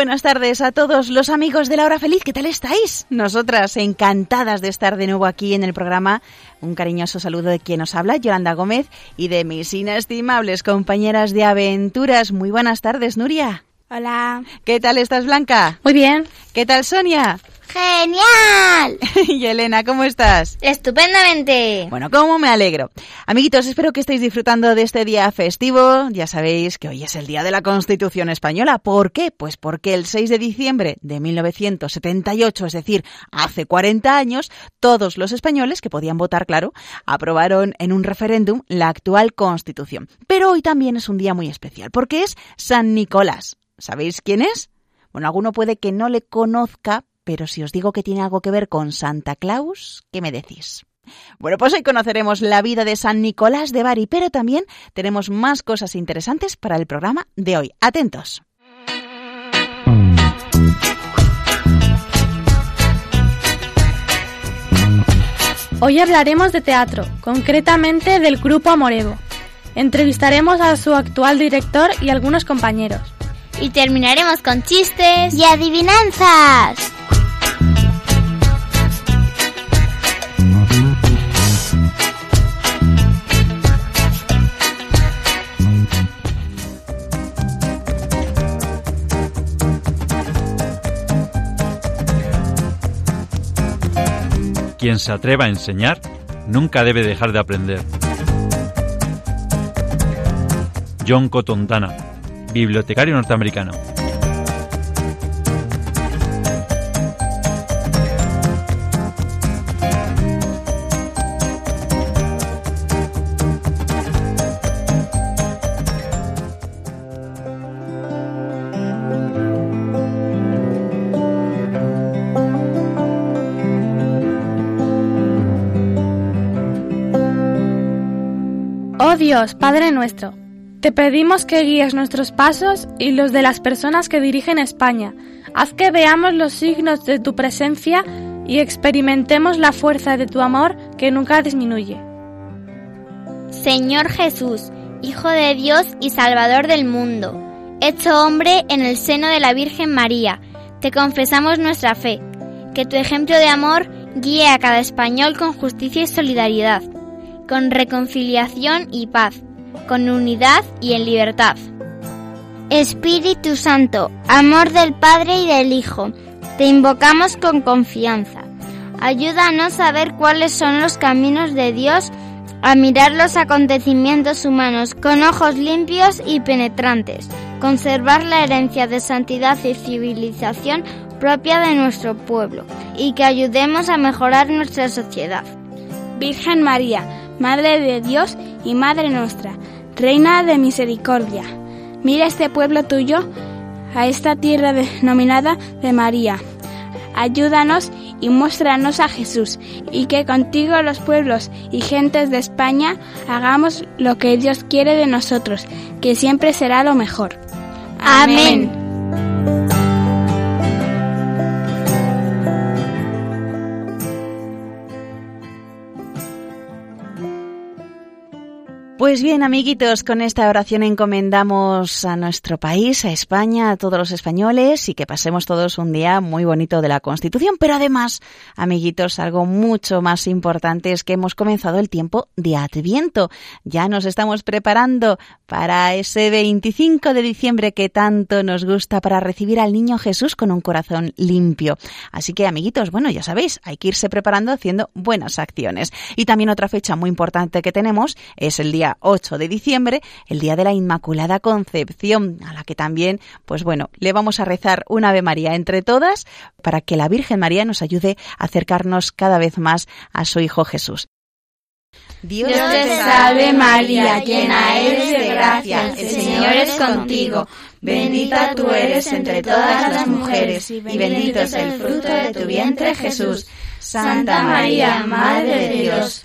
Buenas tardes a todos los amigos de la hora feliz. ¿Qué tal estáis? Nosotras encantadas de estar de nuevo aquí en el programa. Un cariñoso saludo de quien nos habla, Yolanda Gómez, y de mis inestimables compañeras de aventuras. Muy buenas tardes, Nuria. Hola. ¿Qué tal estás, Blanca? Muy bien. ¿Qué tal, Sonia? ¡Genial! y Elena, ¿cómo estás? Estupendamente. Bueno, cómo me alegro. Amiguitos, espero que estéis disfrutando de este día festivo. Ya sabéis que hoy es el Día de la Constitución Española. ¿Por qué? Pues porque el 6 de diciembre de 1978, es decir, hace 40 años, todos los españoles que podían votar, claro, aprobaron en un referéndum la actual Constitución. Pero hoy también es un día muy especial, porque es San Nicolás. ¿Sabéis quién es? Bueno, alguno puede que no le conozca, pero si os digo que tiene algo que ver con Santa Claus, ¿qué me decís? Bueno, pues hoy conoceremos la vida de San Nicolás de Bari, pero también tenemos más cosas interesantes para el programa de hoy. Atentos. Hoy hablaremos de teatro, concretamente del grupo Amorevo. Entrevistaremos a su actual director y algunos compañeros. Y terminaremos con chistes y adivinanzas. Quien se atreva a enseñar nunca debe dejar de aprender. John Cotondana, bibliotecario norteamericano. Dios, Padre nuestro, te pedimos que guíes nuestros pasos y los de las personas que dirigen España. Haz que veamos los signos de tu presencia y experimentemos la fuerza de tu amor que nunca disminuye. Señor Jesús, Hijo de Dios y Salvador del mundo, hecho hombre en el seno de la Virgen María, te confesamos nuestra fe. Que tu ejemplo de amor guíe a cada español con justicia y solidaridad, con reconciliación y paz, con unidad y en libertad. Espíritu Santo, amor del Padre y del Hijo, te invocamos con confianza. Ayúdanos a ver cuáles son los caminos de Dios, a mirar los acontecimientos humanos con ojos limpios y penetrantes, conservar la herencia de santidad y civilización propia de nuestro pueblo y que ayudemos a mejorar nuestra sociedad. Virgen María, Madre de Dios y Madre nuestra, Reina de Misericordia, mira este pueblo tuyo, a esta tierra denominada de María. Ayúdanos y muéstranos a Jesús, y que contigo los pueblos y gentes de España hagamos lo que Dios quiere de nosotros, que siempre será lo mejor. Amén. Pues bien, amiguitos, con esta oración encomendamos a nuestro país, a España, a todos los españoles y que pasemos todos un día muy bonito de la Constitución. Pero además, amiguitos, algo mucho más importante es que hemos comenzado el tiempo de Adviento. Ya nos estamos preparando para ese 25 de diciembre que tanto nos gusta para recibir al niño Jesús con un corazón limpio. Así que, amiguitos, bueno, ya sabéis, hay que irse preparando haciendo buenas acciones. Y también otra fecha muy importante que tenemos es el día 8 de diciembre, el día de la Inmaculada Concepción, a la que también, pues bueno, le vamos a rezar una Ave María entre todas para que la Virgen María nos ayude a acercarnos cada vez más a su Hijo Jesús. Dios te salve María, llena eres de gracia, el Señor es contigo. Bendita tú eres entre todas las mujeres y bendito es el fruto de tu vientre Jesús. Santa María, Madre de Dios,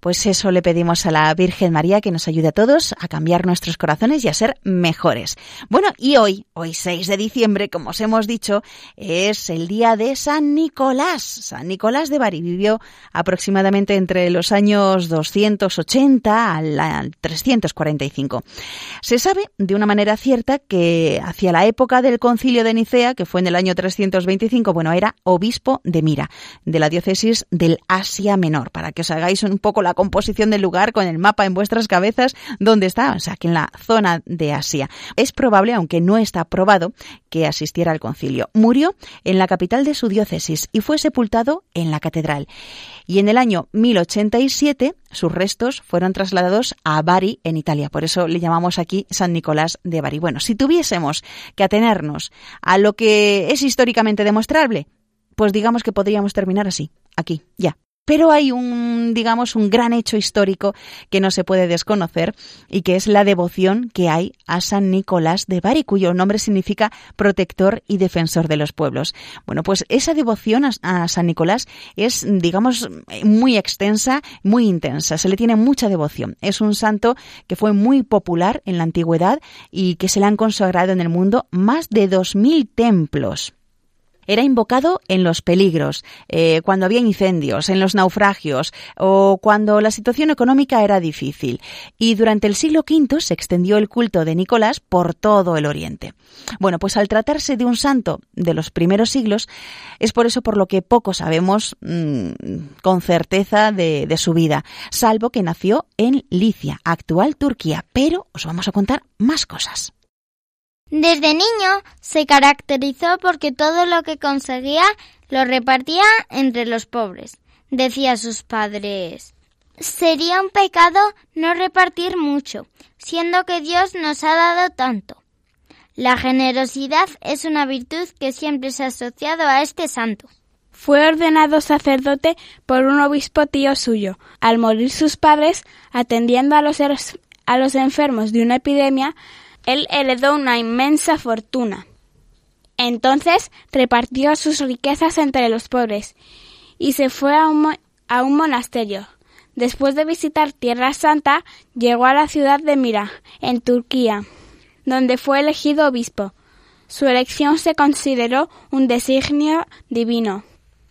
Pues eso le pedimos a la Virgen María que nos ayude a todos a cambiar nuestros corazones y a ser mejores. Bueno, y hoy, hoy 6 de diciembre, como os hemos dicho, es el día de San Nicolás. San Nicolás de Bari vivió aproximadamente entre los años 280 al 345. Se sabe de una manera cierta que hacia la época del concilio de Nicea, que fue en el año 325, bueno, era obispo de Mira, de la diócesis del Asia Menor, para que os hagáis un poco la la composición del lugar con el mapa en vuestras cabezas dónde está, o sea, que en la zona de Asia. Es probable, aunque no está probado, que asistiera al concilio. Murió en la capital de su diócesis y fue sepultado en la catedral. Y en el año 1087 sus restos fueron trasladados a Bari, en Italia. Por eso le llamamos aquí San Nicolás de Bari. Bueno, si tuviésemos que atenernos a lo que es históricamente demostrable, pues digamos que podríamos terminar así, aquí, ya. Pero hay un, digamos, un gran hecho histórico que no se puede desconocer y que es la devoción que hay a San Nicolás de Bari, cuyo nombre significa protector y defensor de los pueblos. Bueno, pues esa devoción a, San Nicolás es, digamos, muy extensa, muy intensa. Se le tiene mucha devoción. Es un santo que fue muy popular en la antigüedad y que se le han consagrado en el mundo más de 2.000 templos era invocado en los peligros, eh, cuando había incendios, en los naufragios o cuando la situación económica era difícil. Y durante el siglo V se extendió el culto de Nicolás por todo el Oriente. Bueno, pues al tratarse de un santo de los primeros siglos, es por eso por lo que poco sabemos mm, con certeza de, de su vida, salvo que nació en Licia, actual Turquía. Pero os vamos a contar más cosas. Desde niño se caracterizó porque todo lo que conseguía lo repartía entre los pobres. Decía sus padres, sería un pecado no repartir mucho, siendo que Dios nos ha dado tanto. La generosidad es una virtud que siempre se ha asociado a este santo. Fue ordenado sacerdote por un obispo tío suyo. Al morir sus padres, atendiendo a los, a los enfermos de una epidemia, él heredó una inmensa fortuna. Entonces repartió sus riquezas entre los pobres y se fue a un, a un monasterio. Después de visitar Tierra Santa, llegó a la ciudad de Mira, en Turquía, donde fue elegido obispo. Su elección se consideró un designio divino.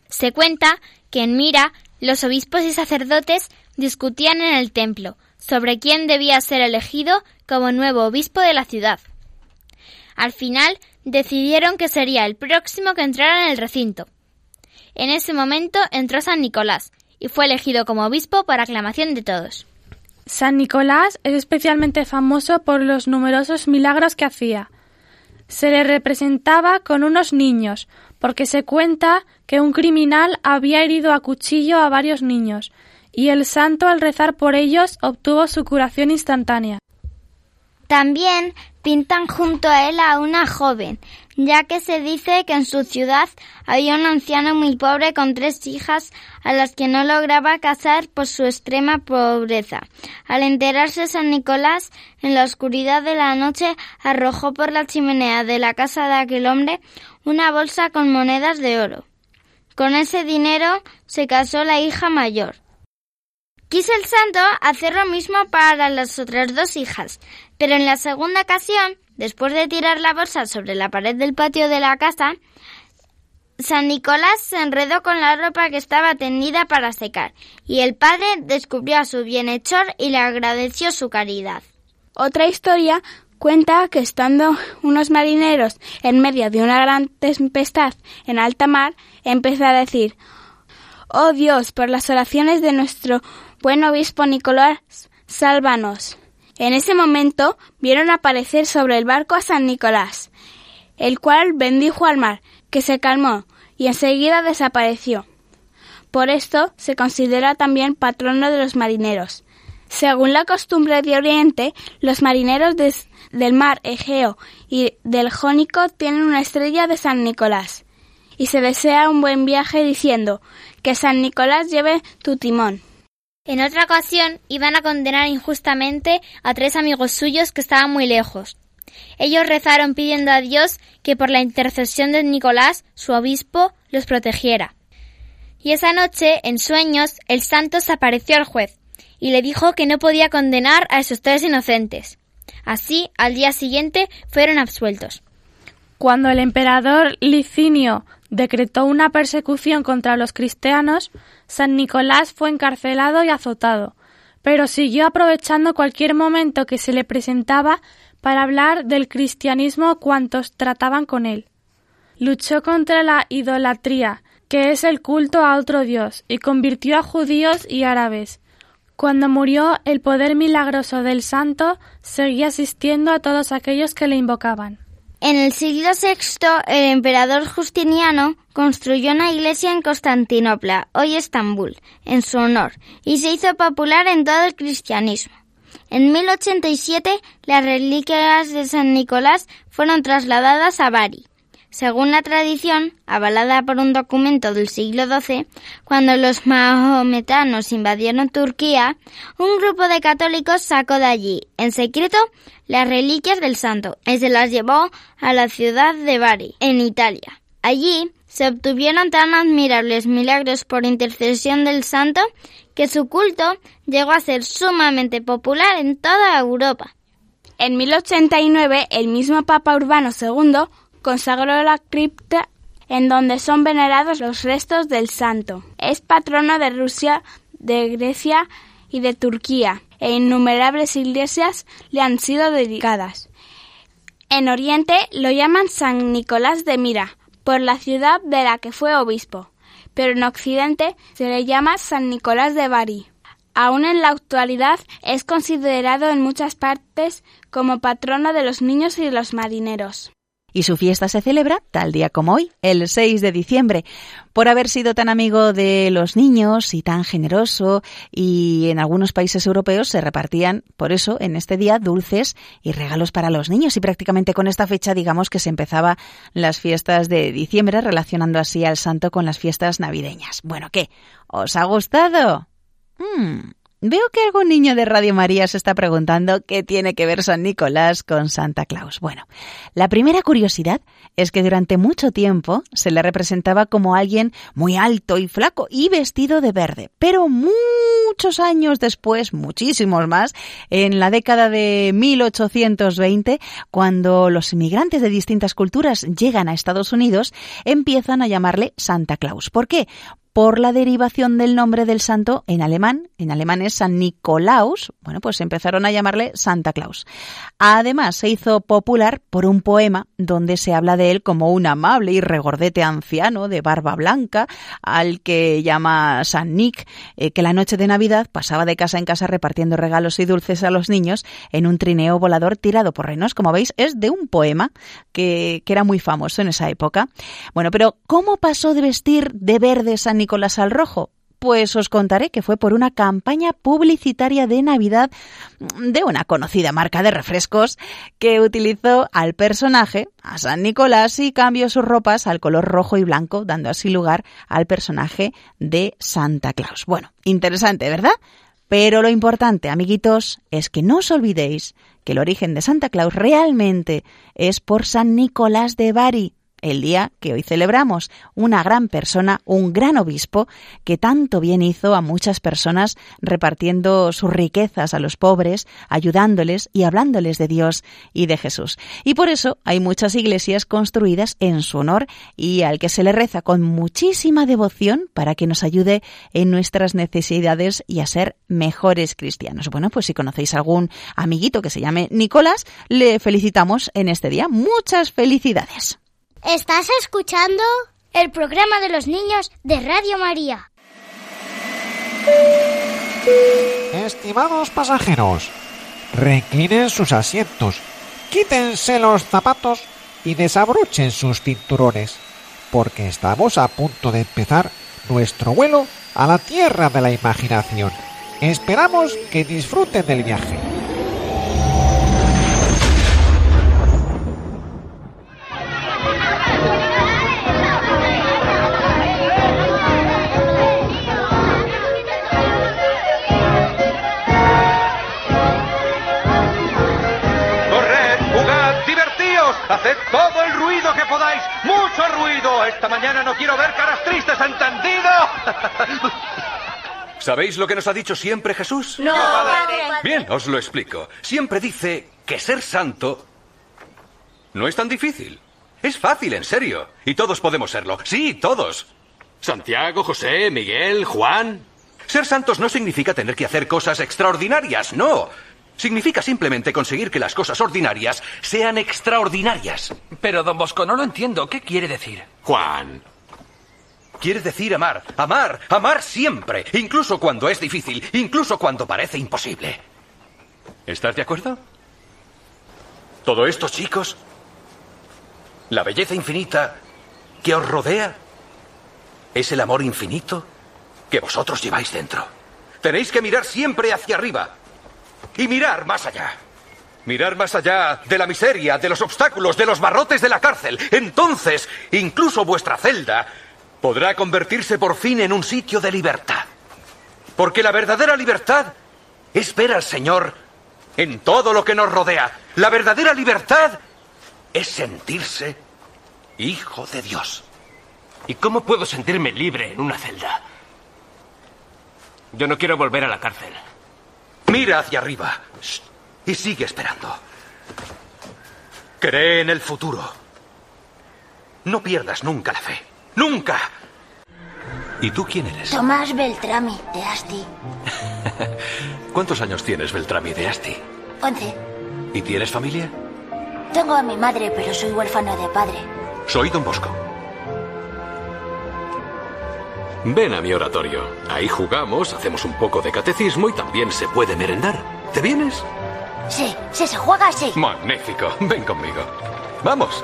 Se cuenta que en Mira los obispos y sacerdotes discutían en el templo sobre quién debía ser elegido como nuevo obispo de la ciudad. Al final decidieron que sería el próximo que entrara en el recinto. En ese momento entró San Nicolás y fue elegido como obispo por aclamación de todos. San Nicolás es especialmente famoso por los numerosos milagros que hacía. Se le representaba con unos niños, porque se cuenta que un criminal había herido a cuchillo a varios niños, y el santo al rezar por ellos obtuvo su curación instantánea. También pintan junto a él a una joven, ya que se dice que en su ciudad había un anciano muy pobre con tres hijas a las que no lograba casar por su extrema pobreza. Al enterarse San Nicolás, en la oscuridad de la noche, arrojó por la chimenea de la casa de aquel hombre una bolsa con monedas de oro. Con ese dinero se casó la hija mayor. Quiso el santo hacer lo mismo para las otras dos hijas, pero en la segunda ocasión, después de tirar la bolsa sobre la pared del patio de la casa, San Nicolás se enredó con la ropa que estaba tendida para secar, y el padre descubrió a su bienhechor y le agradeció su caridad. Otra historia cuenta que estando unos marineros en medio de una gran tempestad en alta mar, empezó a decir Oh Dios, por las oraciones de nuestro buen obispo Nicolás, sálvanos. En ese momento vieron aparecer sobre el barco a San Nicolás, el cual bendijo al mar, que se calmó y enseguida desapareció. Por esto se considera también patrono de los marineros. Según la costumbre de Oriente, los marineros del mar Egeo y del Jónico tienen una estrella de San Nicolás. y se desea un buen viaje diciendo que San Nicolás lleve tu timón. En otra ocasión iban a condenar injustamente a tres amigos suyos que estaban muy lejos. Ellos rezaron pidiendo a Dios que por la intercesión de Nicolás, su obispo, los protegiera. Y esa noche, en sueños, el santo se apareció al juez y le dijo que no podía condenar a esos tres inocentes. Así, al día siguiente, fueron absueltos. Cuando el emperador Licinio decretó una persecución contra los cristianos, San Nicolás fue encarcelado y azotado, pero siguió aprovechando cualquier momento que se le presentaba para hablar del cristianismo cuantos trataban con él. Luchó contra la idolatría, que es el culto a otro dios, y convirtió a judíos y árabes. Cuando murió, el poder milagroso del santo seguía asistiendo a todos aquellos que le invocaban. En el siglo VI, el emperador Justiniano construyó una iglesia en Constantinopla, hoy Estambul, en su honor, y se hizo popular en todo el cristianismo. En 1087, las reliquias de San Nicolás fueron trasladadas a Bari. Según la tradición, avalada por un documento del siglo XII, cuando los mahometanos invadieron Turquía, un grupo de católicos sacó de allí, en secreto, las reliquias del santo y se las llevó a la ciudad de Bari, en Italia. Allí se obtuvieron tan admirables milagros por intercesión del santo que su culto llegó a ser sumamente popular en toda Europa. En 1089, el mismo Papa Urbano II consagró la cripta en donde son venerados los restos del santo. Es patrono de Rusia, de Grecia y de Turquía, e innumerables iglesias le han sido dedicadas. En Oriente lo llaman San Nicolás de Mira, por la ciudad de la que fue obispo, pero en Occidente se le llama San Nicolás de Bari. Aún en la actualidad es considerado en muchas partes como patrono de los niños y de los marineros y su fiesta se celebra tal día como hoy, el 6 de diciembre. Por haber sido tan amigo de los niños y tan generoso, y en algunos países europeos se repartían, por eso, en este día dulces y regalos para los niños. Y prácticamente con esta fecha, digamos que se empezaba las fiestas de diciembre, relacionando así al santo con las fiestas navideñas. Bueno, ¿qué? ¿Os ha gustado? Hmm, Veo que algún niño de Radio María se está preguntando qué tiene que ver San Nicolás con Santa Claus. Bueno, la primera curiosidad es que durante mucho tiempo se le representaba como alguien muy alto y flaco y vestido de verde, pero muchos años después, muchísimos más, en la década de 1820, cuando los inmigrantes de distintas culturas llegan a Estados Unidos, empiezan a llamarle Santa Claus. ¿Por qué? Por la derivación del nombre del santo en alemán. En alemán es San Nicolaus. Bueno, pues empezaron a llamarle Santa Claus. Además, se hizo popular por un poema donde se habla de él como un amable y regordete anciano de barba blanca, al que llama San Nick, eh, que la noche de Navidad pasaba de casa en casa repartiendo regalos y dulces a los niños en un trineo volador tirado por renos. Como veis, es de un poema que, era muy famoso en esa época. Bueno, pero ¿cómo pasó de vestir de verde San Nicolás Nicolás al rojo? Pues os contaré que fue por una campaña publicitaria de Navidad de una conocida marca de refrescos que utilizó al personaje, a San Nicolás, y cambió sus ropas al color rojo y blanco, dando así lugar al personaje de Santa Claus. Bueno, interesante, ¿verdad? Pero lo importante, amiguitos, es que no os olvidéis que el origen de Santa Claus realmente es por San Nicolás de Bari, el día que hoy celebramos, una gran persona, un gran obispo, que tanto bien hizo a muchas personas repartiendo sus riquezas a los pobres, ayudándoles y hablándoles de Dios y de Jesús. Y por eso hay muchas iglesias construidas en su honor y al que se le reza con muchísima devoción para que nos ayude en nuestras necesidades y a ser mejores cristianos. Bueno, pues si conocéis algún amiguito que se llame Nicolás, le felicitamos en este día. Muchas felicidades. Estás escuchando el programa de los niños de Radio María. Estimados pasajeros, reclinen sus asientos, quítense los zapatos y desabrochen sus cinturones, porque estamos a punto de empezar nuestro vuelo a la tierra de la imaginación. Esperamos que disfruten del viaje. todo el ruido que podáis, mucho ruido. Esta mañana no quiero ver caras tristes, ¿entendido? ¿Sabéis lo que nos ha dicho siempre Jesús? No, padre. Bien, os lo explico. Siempre dice que ser santo no es tan difícil. Es fácil, en serio. Y todos podemos serlo. Sí, todos. Santiago, José, Miguel, Juan. Ser santos no significa tener que hacer cosas extraordinarias, no. Significa simplemente conseguir que las cosas ordinarias sean extraordinarias. Pero, don Bosco, no lo entiendo. ¿Qué quiere decir? Juan. Quiere decir amar, amar, amar siempre, incluso cuando es difícil, incluso cuando parece imposible. ¿Estás de acuerdo? Todo esto, chicos, la belleza infinita que os rodea, es el amor infinito que vosotros lleváis dentro. Tenéis que mirar siempre hacia arriba y mirar más allá. Mirar más allá de la miseria, de los obstáculos, de los barrotes de la cárcel. Entonces, incluso vuestra celda podrá convertirse por fin en un sitio de libertad. Porque la verdadera libertad es ver al Señor en todo lo que nos rodea. La verdadera libertad es sentirse hijo de Dios. ¿Y cómo puedo sentirme libre en una celda? Yo no quiero volver a la cárcel. Mira hacia arriba Shh. y sigue esperando. Cree en el futuro. No pierdas nunca la fe. ¡Nunca! ¿Y tú quién eres? Tomás Beltrami, de Asti. ¿Cuántos años tienes, Beltrami de Asti? Once. ¿Y tienes familia? Tengo a mi madre, pero soy huérfano de padre. Soy Don Bosco. Ven a mi oratorio. Ahí jugamos, hacemos un poco de catecismo y también se puede merendar. ¿Te vienes? Sí, sí, se juega así. Magnífico. Ven conmigo. Vamos.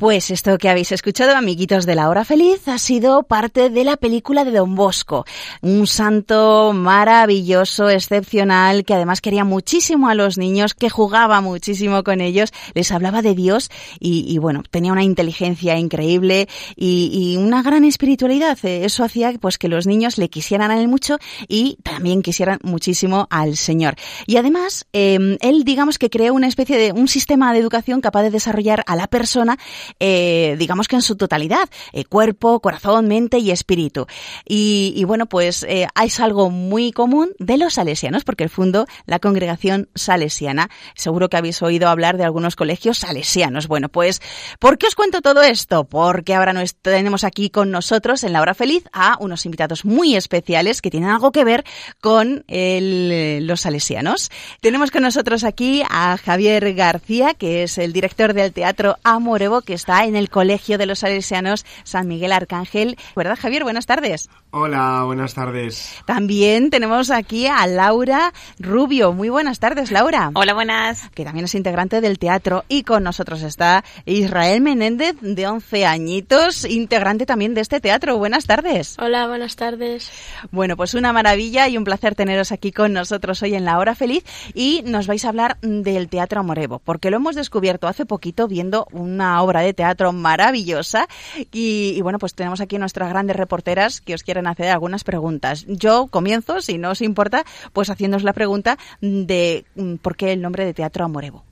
Pues esto que habéis escuchado, amiguitos de la hora feliz, ha sido parte de la película de Don Bosco. Un santo maravilloso, excepcional, que además quería muchísimo a los niños, que jugaba muchísimo con ellos, les hablaba de Dios y, y bueno, tenía una inteligencia increíble y, y, una gran espiritualidad. Eso hacía pues que los niños le quisieran a él mucho y también quisieran muchísimo al Señor. Y además, eh, él digamos que creó una especie de un sistema de educación capaz de desarrollar a la persona eh, digamos que en su totalidad, eh, cuerpo, corazón, mente y espíritu. Y, bueno, pues eh, es algo muy común de los salesianos, porque el fondo la congregación salesiana. Seguro que habéis oído hablar de algunos colegios salesianos. Bueno, pues, ¿por qué os cuento todo esto? Porque ahora nos tenemos aquí con nosotros en la hora feliz a unos invitados muy especiales que tienen algo que ver con los salesianos. Tenemos con nosotros aquí a Javier García, que es el director del Teatro Amorevo, que está en el Colegio de los Salesianos San Miguel Arcángel. ¿Verdad, Javier? Buenas tardes. Hola, buenas tardes. También tenemos aquí a Laura Rubio. Muy buenas tardes, Laura. Hola, buenas. Que también es integrante del teatro. Y con nosotros está Israel Menéndez, de 11 añitos, integrante también de este teatro. Buenas tardes. Hola, buenas tardes. Bueno, pues una maravilla y un placer teneros aquí con nosotros hoy en La Hora Feliz. Y nos vais a hablar del Teatro Amorevo, porque lo hemos descubierto hace poquito viendo una obra de teatro maravillosa. Y, bueno, pues tenemos aquí nuestras grandes reporteras que os quieren hacer algunas preguntas. Yo comienzo, si no os importa, pues haciéndoos la pregunta de por qué el nombre de Teatro Amorevo.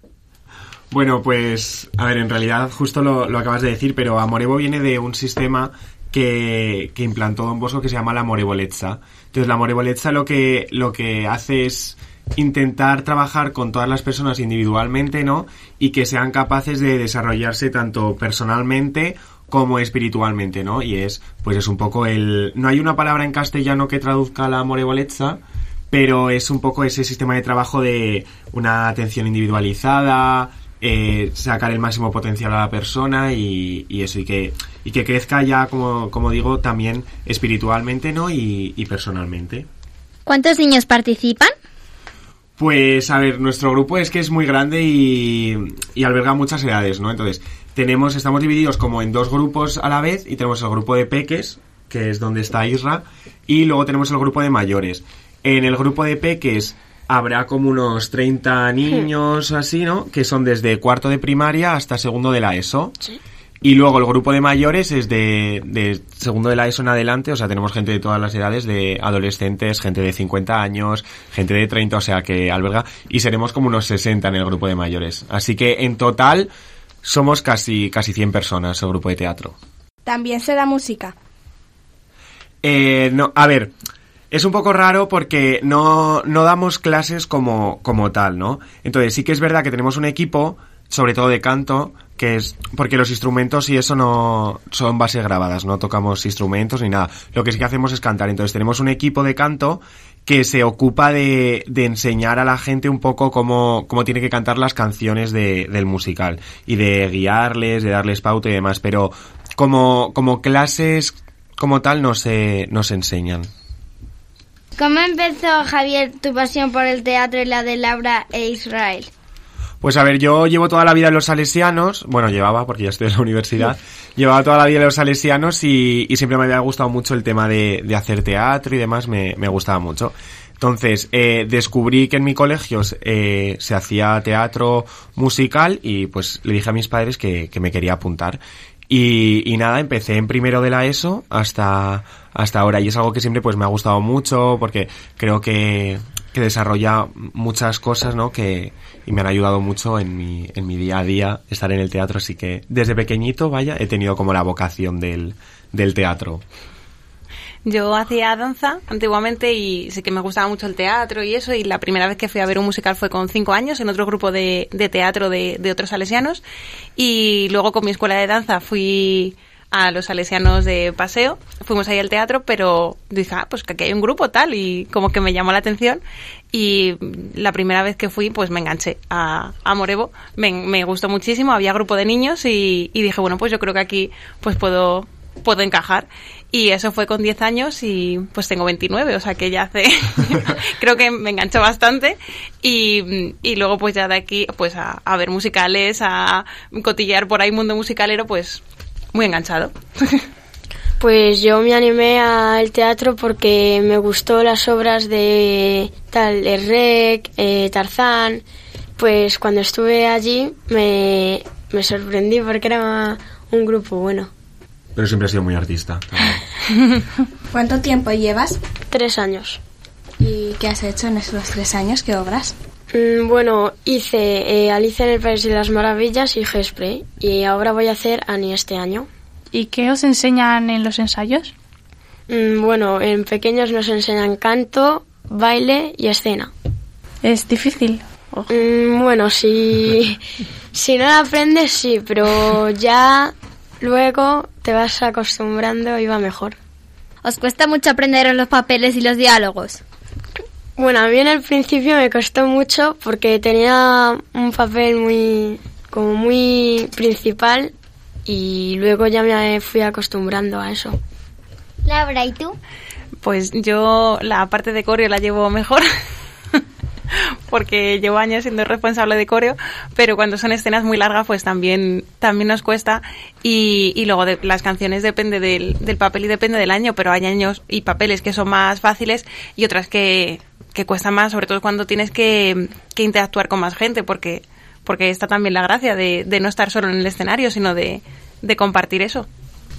Bueno, pues, a ver, en realidad justo lo, acabas de decir, pero Amorevo viene de un sistema que, que, implantó Don Bosco que se llama la Morevolezza. Entonces, la Morevolezza lo que, lo que hace es intentar trabajar con todas las personas individualmente, ¿no? Y que sean capaces de desarrollarse tanto personalmente como espiritualmente, ¿no? Y es, pues es un poco el... No hay una palabra en castellano que traduzca la Morevolezza, pero es un poco ese sistema de trabajo de una atención individualizada, eh, sacar el máximo potencial a la persona y, y, eso, y que, y que crezca ya, como, como digo, también espiritualmente, ¿no? Y, y personalmente. ¿Cuántos niños participan? Pues a ver, nuestro grupo es que es muy grande y, y, alberga muchas edades, ¿no? Entonces, tenemos, estamos divididos como en dos grupos a la vez y tenemos el grupo de peques, que es donde está Isra, y luego tenemos el grupo de mayores. En el grupo de peques habrá como unos 30 niños así, ¿no? Que son desde cuarto de primaria hasta segundo de la ESO. Sí. Y luego el grupo de mayores es de, de, segundo de la ESO en adelante, o sea, tenemos gente de todas las edades, de adolescentes, gente de 50 años, gente de 30, o sea, que alberga, y seremos como unos 60 en el grupo de mayores. Así que en total somos casi, casi 100 personas el grupo de teatro. También se da música. Eh, no, a ver, es un poco raro porque no, no damos clases como, como tal, ¿no? Entonces sí que es verdad que tenemos un equipo, sobre todo de canto, que es porque los instrumentos y eso no son bases grabadas, no tocamos instrumentos ni nada. Lo que sí que hacemos es cantar. Entonces tenemos un equipo de canto que se ocupa de, de enseñar a la gente un poco cómo, cómo tiene que cantar las canciones de, del musical y de guiarles, de darles pauta y demás. Pero como, como clases como tal no se, no se enseñan. ¿Cómo empezó, Javier, tu pasión por el teatro y la de Laura e Israel? Pues a ver, yo llevo toda la vida en los salesianos, bueno, llevaba porque ya estoy en la universidad, llevaba toda la vida en los salesianos y, y siempre me había gustado mucho el tema de, de hacer teatro y demás, me, me gustaba mucho. Entonces, eh, descubrí que en mi colegio eh, se hacía teatro musical y pues le dije a mis padres que, que me quería apuntar. Y, y, nada, empecé en primero de la ESO hasta, hasta ahora. Y es algo que siempre pues me ha gustado mucho porque creo que, desarrolla muchas cosas, ¿no? Que, y me han ayudado mucho en mi, en mi día a día estar en el teatro. Así que desde pequeñito, vaya, he tenido como la vocación del, del teatro. Yo hacía danza antiguamente y sé que me gustaba mucho el teatro y eso. Y la primera vez que fui a ver un musical fue con cinco años en otro grupo de, de teatro de, de otros salesianos. Y luego con mi escuela de danza fui a los salesianos de paseo. Fuimos ahí al teatro, pero dije, ah, pues que aquí hay un grupo tal y como que me llamó la atención. Y la primera vez que fui, pues me enganché a, a Morevo. Me, me, gustó muchísimo, había grupo de niños y, y, dije, bueno, pues yo creo que aquí pues puedo, puedo encajar. Y eso fue con 10 años y pues tengo 29, o sea que ya hace, creo que me enganchó bastante. Y, y luego pues ya de aquí pues a, a ver musicales, a cotillear por ahí mundo musicalero, pues muy enganchado. Pues yo me animé al teatro porque me gustó las obras de tal el Rec, eh, Tarzán. Pues cuando estuve allí me, me sorprendí porque era un grupo bueno. Pero siempre has sido muy artista. ¿Cuánto tiempo llevas? Tres años. ¿Y qué has hecho en esos tres años? ¿Qué obras? Mm, bueno, hice eh, Alicia en el País de las Maravillas y Gespre. Y ahora voy a hacer Annie este año. ¿Y qué os enseñan en los ensayos? Mm, bueno, en pequeños nos enseñan canto, baile y escena. ¿Es difícil? Oh. Mm, bueno, si, si no lo aprendes, sí, pero ya luego te vas acostumbrando y va mejor. ¿Os cuesta mucho aprender los papeles y los diálogos? Bueno, a mí en el principio me costó mucho porque tenía un papel muy como muy principal y luego ya me fui acostumbrando a eso. Laura, ¿y tú? Pues yo la parte de coreo la llevo mejor. porque llevo años siendo responsable de coreo, pero cuando son escenas muy largas, pues también, también nos cuesta. Y, y luego de, las canciones depende del, del papel y depende del año, pero hay años y papeles que son más fáciles y otras que, que cuestan más, sobre todo cuando tienes que, que interactuar con más gente, porque porque está también la gracia de, de no estar solo en el escenario, sino de, de, compartir eso.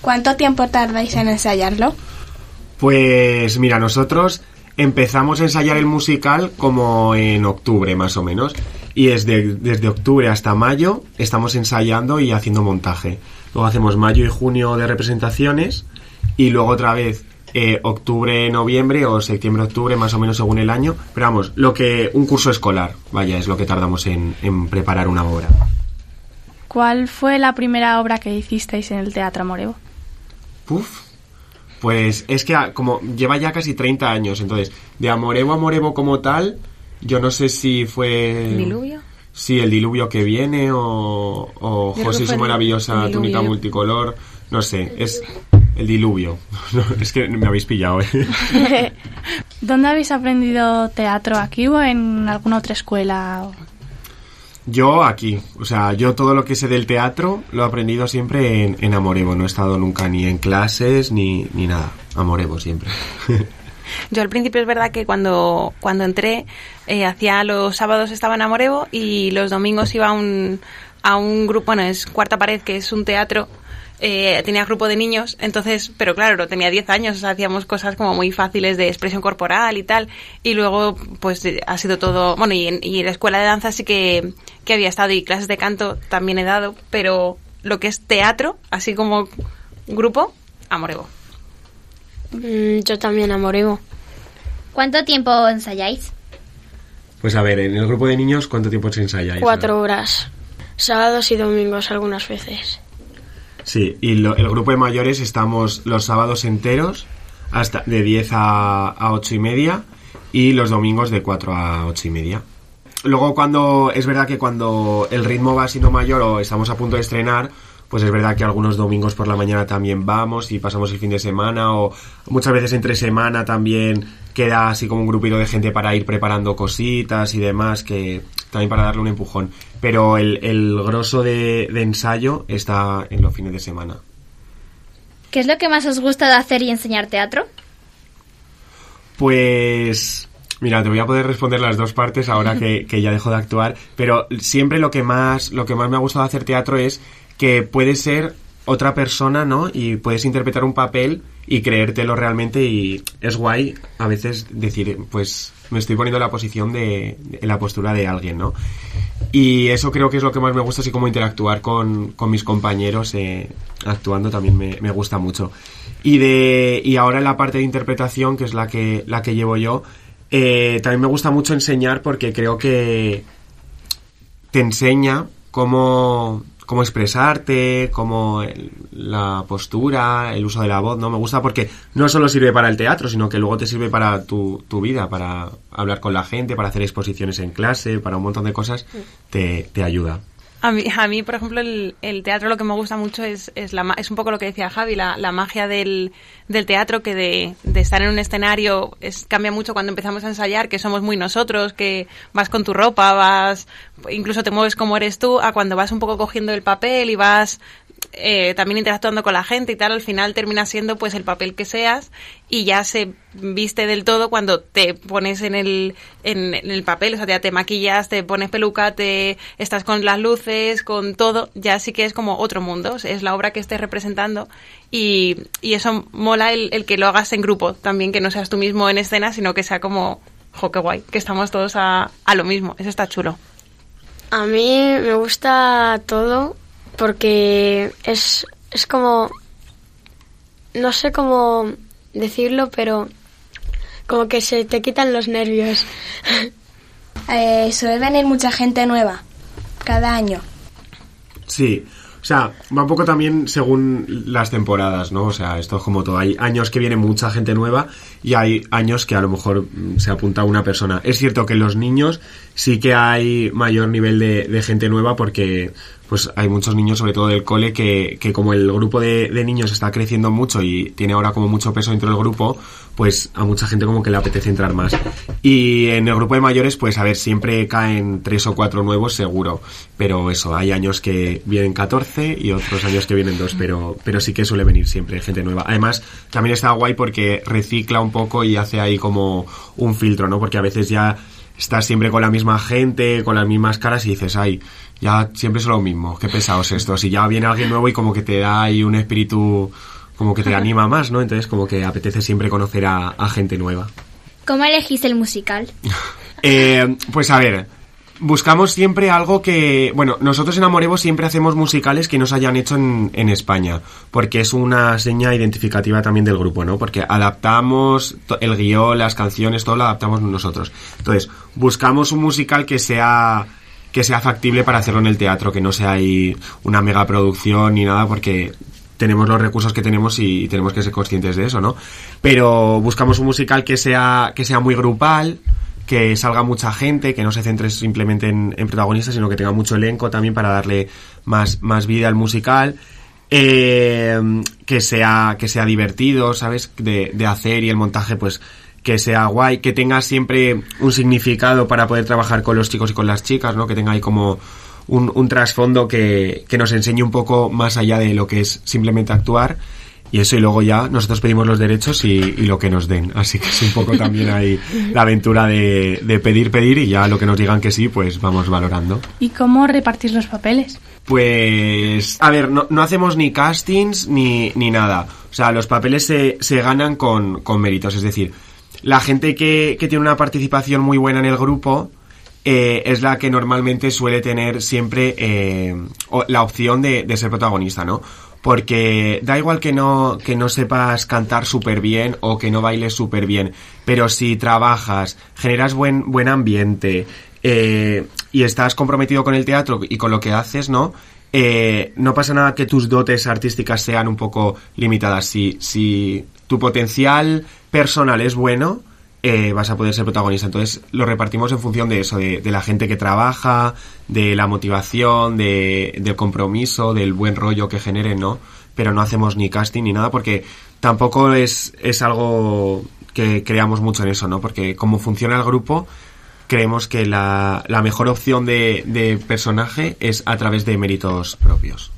¿Cuánto tiempo tardáis en ensayarlo? Pues mira, nosotros empezamos a ensayar el musical como en octubre más o menos y desde, desde octubre hasta mayo estamos ensayando y haciendo montaje. Luego hacemos mayo y junio de representaciones y luego otra vez eh, octubre, noviembre o septiembre, octubre, más o menos según el año. Pero vamos, lo que un curso escolar, vaya, es lo que tardamos en, en preparar una obra. ¿Cuál fue la primera obra que hicisteis en el Teatro Morevo? Puf, pues es que como lleva ya casi 30 años, entonces, de Amorevo a Morevo como tal, yo no sé si fue... ¿El diluvio? Sí, el diluvio que viene o, o José su maravillosa túnica multicolor, no sé, es el diluvio. es que me habéis pillado. ¿eh? ¿Dónde habéis aprendido teatro? ¿Aquí o en alguna otra escuela? Yo aquí, o sea, yo todo lo que sé del teatro lo he aprendido siempre en, en Amorevo, no he estado nunca ni en clases ni, ni nada, Amorevo siempre. Yo al principio es verdad que cuando, cuando entré, eh, hacía los sábados estaba en Amorevo y los domingos iba a un, a un grupo, bueno, es Cuarta Pared, que es un teatro eh, tenía grupo de niños, entonces, pero claro, tenía 10 años, o sea, hacíamos cosas como muy fáciles de expresión corporal y tal, y luego pues ha sido todo, bueno, y en, y en la escuela de danza sí que, que había estado y clases de canto también he dado, pero lo que es teatro, así como grupo, Amorevo. Mm, yo también Amorevo. ¿Cuánto tiempo ensayáis? Pues a ver, en el grupo de niños, ¿cuánto tiempo se ensayáis? Cuatro horas. Sábados y domingos algunas veces. Sí, y lo- el grupo de mayores estamos los sábados enteros hasta de 10 a, a 8 y media y los domingos de 4 a 8 y media. Luego cuando es verdad que cuando el ritmo va siendo mayor o estamos a punto de estrenar, pues es verdad que algunos domingos por la mañana también vamos y pasamos el fin de semana o muchas veces entre semana también queda así como un grupito de gente para ir preparando cositas y demás que también para darle un empujón. Pero el, el grosso de, de ensayo está en los fines de semana. ¿Qué es lo que más os gusta de hacer y enseñar teatro? Pues mira, te voy a poder responder las dos partes ahora que, que ya dejo de actuar, pero siempre lo que más lo que más me ha gustado hacer teatro es que puedes ser otra persona, ¿no? Y puedes interpretar un papel y creértelo realmente y es guay a veces decir, pues me estoy poniendo en la posición de en la postura de alguien, ¿no? Y eso creo que es lo que más me gusta, así como interactuar con, con mis compañeros eh, actuando también me, me gusta mucho. Y de y ahora en la parte de interpretación, que es la que, la que llevo yo, eh, también me gusta mucho enseñar porque creo que te enseña cómo, cómo expresarte, cómo el- la postura, el uso de la voz, ¿no? Me gusta porque no solo sirve para el teatro, sino que luego te sirve para tu, tu vida, para hablar con la gente, para hacer exposiciones en clase, para un montón de cosas, te, te ayuda. A mí, a mí, por ejemplo, el, el teatro lo que me gusta mucho es, es, la, es un poco lo que decía Javi, la, la magia del, del teatro, que de, de estar en un escenario es, cambia mucho cuando empezamos a ensayar, que somos muy nosotros, que vas con tu ropa, vas, incluso te mueves como eres tú, a cuando vas un poco cogiendo el papel y vas eh, también interactuando con la gente y tal, al final termina siendo pues el papel que seas y ya se viste del todo cuando te pones en el, en, el papel, o sea, ya te maquillas, te pones peluca, te estás con las luces, con todo, ya sí que es como otro mundo, es la obra que estés representando y, y eso mola el, el que lo hagas en grupo. También, que no seas tú mismo en escena, sino que sea como, jo, qué guay, que estamos todos a, a lo mismo, eso está chulo. A mí me gusta todo porque es, es como... No sé cómo decirlo, pero como que se te quitan los nervios. Eh, suele venir mucha gente nueva cada año. Sí, o sea, va un poco también según las temporadas, ¿no? O sea, esto es como todo. Hay años que viene mucha gente nueva y hay años que a lo mejor mm, se apunta una persona. Es cierto que los niños sí que hay mayor nivel de, de gente nueva porque pues hay muchos niños, sobre todo del cole, que, que como el grupo de, de niños está creciendo mucho y tiene ahora como mucho peso dentro del grupo, pues a mucha gente como que le apetece entrar más. Y en el grupo de mayores, pues a ver, siempre caen tres o cuatro nuevos seguro, pero eso, hay años que vienen 14 y otros años que vienen dos, pero, pero sí que suele venir siempre gente nueva. Además, también está guay porque recicla un poco y hace ahí como un filtro, ¿no? Porque a veces ya estás siempre con la misma gente, con las mismas caras y dices, ay, ya siempre es lo mismo, qué pesados estos. Y ya viene alguien nuevo y como que te da ahí un espíritu, como que te anima más, ¿no? Entonces como que apetece siempre conocer a, a gente nueva. ¿Cómo elegís el musical? Eh, pues a ver, buscamos siempre algo que... Bueno, nosotros en Amorevo siempre hacemos musicales que nos hayan hecho en, en España, porque es una seña identificativa también del grupo, ¿no? Porque adaptamos el guion, las canciones, todo lo adaptamos nosotros. Entonces, buscamos un musical que sea que sea factible para hacerlo en el teatro, que no sea ahí una mega producción ni nada, porque tenemos los recursos que tenemos y tenemos que ser conscientes de eso, ¿no? Pero buscamos un musical que sea, que sea muy grupal, que salga mucha gente, que no se centre simplemente en, protagonistas, sino que tenga mucho elenco también para darle más, más vida al musical. Eh, que sea, que sea divertido, ¿sabes? De, de hacer y el montaje, pues, que sea guay, que tenga siempre un significado para poder trabajar con los chicos y con las chicas, ¿no? Que tenga ahí como un, un trasfondo que, que nos enseñe un poco más allá de lo que es simplemente actuar. Y eso, y luego ya nosotros pedimos los derechos y, y lo que nos den. Así que es un poco también ahí la aventura de, de pedir, pedir y ya lo que nos digan que sí, pues vamos valorando. ¿Y cómo repartís los papeles? Pues, a ver, no, no hacemos ni castings ni, ni nada. O sea, los papeles se, se ganan con, con méritos. Es decir, la gente que, que tiene una participación muy buena en el grupo eh, es la que normalmente suele tener siempre eh, la opción de, de ser protagonista, ¿no? Porque da igual que no, que no sepas cantar súper bien o que no bailes súper bien, pero si trabajas, generas buen, buen ambiente eh, y estás comprometido con el teatro y con lo que haces, ¿no? No pasa nada que tus dotes artísticas sean un poco limitadas. Si, si tu potencial personal es bueno, eh, vas a poder ser protagonista. Entonces lo repartimos en función de eso, de, la gente que trabaja, de la motivación, de, del compromiso, del buen rollo que generen, ¿no? Pero no hacemos ni casting ni nada porque tampoco es, es algo que creamos mucho en eso, ¿no? Porque como funciona el grupo, creemos que la, la mejor opción de, de personaje es a través de méritos propios.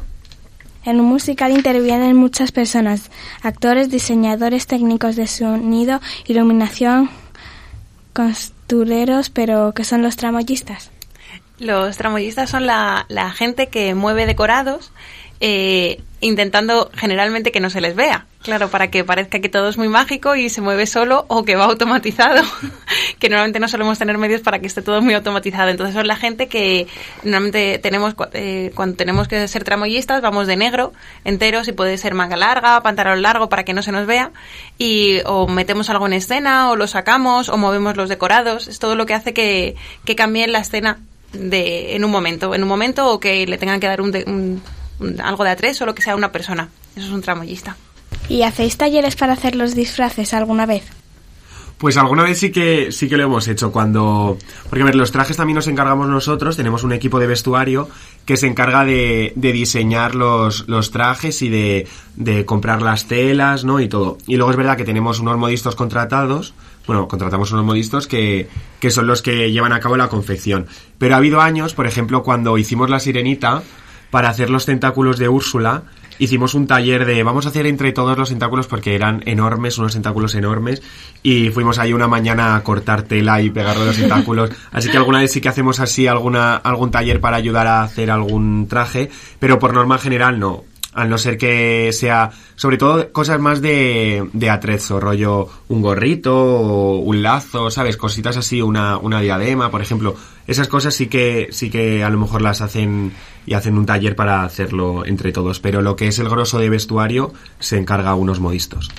En un musical intervienen muchas personas, actores, diseñadores, técnicos de sonido, iluminación, costureros, pero ¿qué son los tramoyistas? Los tramoyistas son la, la gente que mueve decorados eh, intentando generalmente que no se les vea. Claro, para que parezca que todo es muy mágico y se mueve solo o que va automatizado. que normalmente no solemos tener medios para que esté todo muy automatizado. Entonces son la gente que normalmente tenemos eh, cuando tenemos que ser tramoyistas vamos de negro enteros y puede ser manga larga, pantalón largo para que no se nos vea y o metemos algo en escena o lo sacamos o movemos los decorados. Es todo lo que hace que, que cambie la escena de en un momento, en un momento o que le tengan que dar un, de- un- algo de atres o lo que sea una persona. Eso es un tramoyista. ¿Y hacéis talleres para hacer los disfraces alguna vez? Pues alguna vez sí que sí que lo hemos hecho cuando porque a ver los trajes también nos encargamos nosotros tenemos un equipo de vestuario que se encarga de, de diseñar los, los trajes y de, de comprar las telas no y todo y luego es verdad que tenemos unos modistos contratados bueno contratamos unos modistos que, que son los que llevan a cabo la confección pero ha habido años por ejemplo cuando hicimos la sirenita para hacer los tentáculos de Úrsula hicimos un taller de vamos a hacer entre todos los tentáculos porque eran enormes, unos tentáculos enormes y fuimos ahí una mañana a cortar tela y pegarle los tentáculos. Así que alguna vez sí que hacemos así alguna algún taller para ayudar a hacer algún traje, pero por norma general no. Al no ser que sea, sobre todo, cosas más de, de atrezo, rollo un gorrito un lazo, ¿sabes? Cositas así, una, una diadema, por ejemplo. Esas cosas sí que, sí que a lo mejor las hacen y hacen un taller para hacerlo entre todos. Pero lo que es el grosso de vestuario se encarga unos modistos.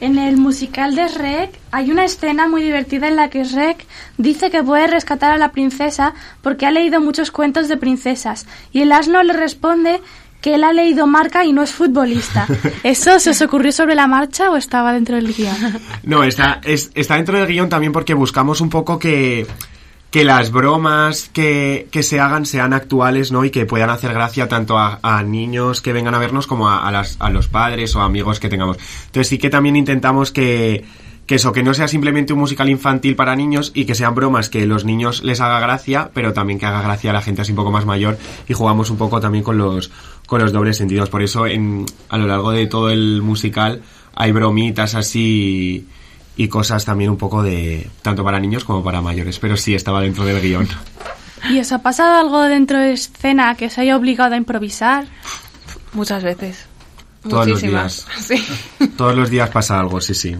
En el musical de Shrek hay una escena muy divertida en la que Shrek dice que puede rescatar a la princesa porque ha leído muchos cuentos de princesas y el asno le responde que él ha leído marca y no es futbolista. ¿Eso se os ocurrió sobre la marcha o estaba dentro del guion? No, está, es- está dentro del guion también porque buscamos un poco que, que las bromas que, que se hagan sean actuales, ¿no? Y que puedan hacer gracia tanto a, a niños que vengan a vernos como a, a las, a los padres o amigos que tengamos. Entonces sí que también intentamos que, que eso, que no sea simplemente un musical infantil para niños y que sean bromas que los niños les haga gracia, pero también que haga gracia a la gente así un poco más mayor y jugamos un poco también con los, con los dobles sentidos. Por eso en, a lo largo de todo el musical hay bromitas así y cosas también un poco de tanto para niños como para mayores, pero sí estaba dentro del guion. ¿Y os ha pasado algo dentro de escena que os haya obligado a improvisar? Muchas veces. Todos los días. Sí. Todos los días pasa algo, sí, sí.